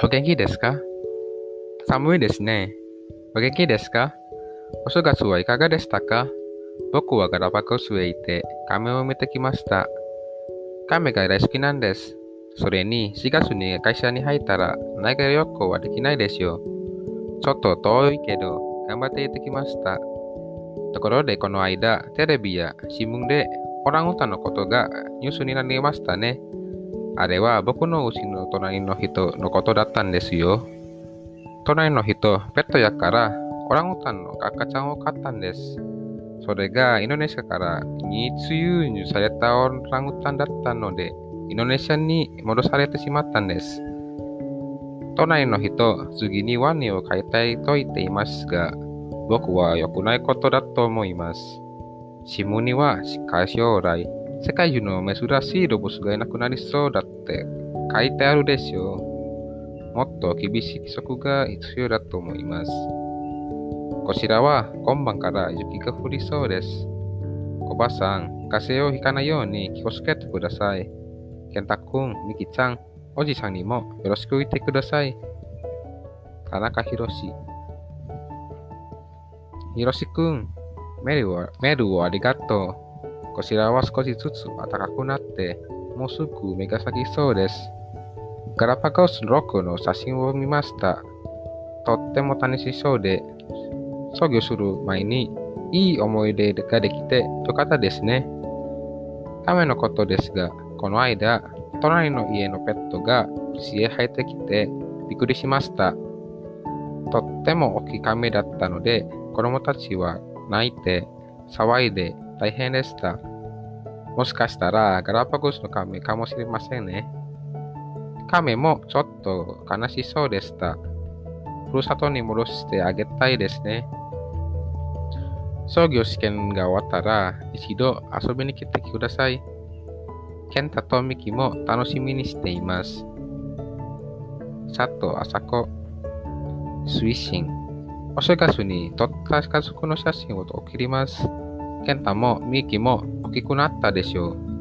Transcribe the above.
お元気ですか？寒いですね。お元気ですか？お正月はいかがでしたか？僕はガラパゴスへ行って亀を見てきました。亀が大好きなんです。それに4月に会社に入ったら内外旅行はできないですよ。ちょっと遠いけど頑張って行ってきました。ところでこの間テレビや新聞でオランウータンのことがニュースになりましたね。あれは僕のうちの隣の人のことだったんですよ。隣の人、ペットやからオランウータンの赤ちゃんを飼ったんです。それがインドネシアから日輸入されたオランウータンだったので、インドネシアに戻されてしまったんです。隣の人、次にワニを飼いたいと言っていますが、僕は良くないことだと思います。新聞には、しかし将来、世界中の珍しい動物がいなくなりそうだって書いてあるでしょう。もっと厳しい規則が必要だと思います。こちらは今晩から雪が降りそうです。おばさん、風邪をひかないように気をつけてください。健太くん、みきちゃん、おじさんにもよろしく言ってください。田中宏ひろしくん、メルをメールをありがとう。こちらは少しずつ暖かくなって、もうすぐ目が咲きそうです。ガラパゴスロックの写真を見ました。とっても楽しそうで、創業する前にいい思い出ができてよかったですね。ためのことですが、この間、隣の家のペットが家へ入ってきてびっくりしました。とっても大きい亀だったので、子供たちは泣いて騒いで大変でした。もしかしたらガラパゴスの亀かもしれませんね。亀もちょっと悲しそうでした。ふるさとに戻してあげたいですね。創業試験が終わったら一度遊びに来てください。健太とミキも楽しみにしています。佐藤麻子、推進。お正月に撮った家族の写真を送ります。健太もミキも大きくなったでしょう。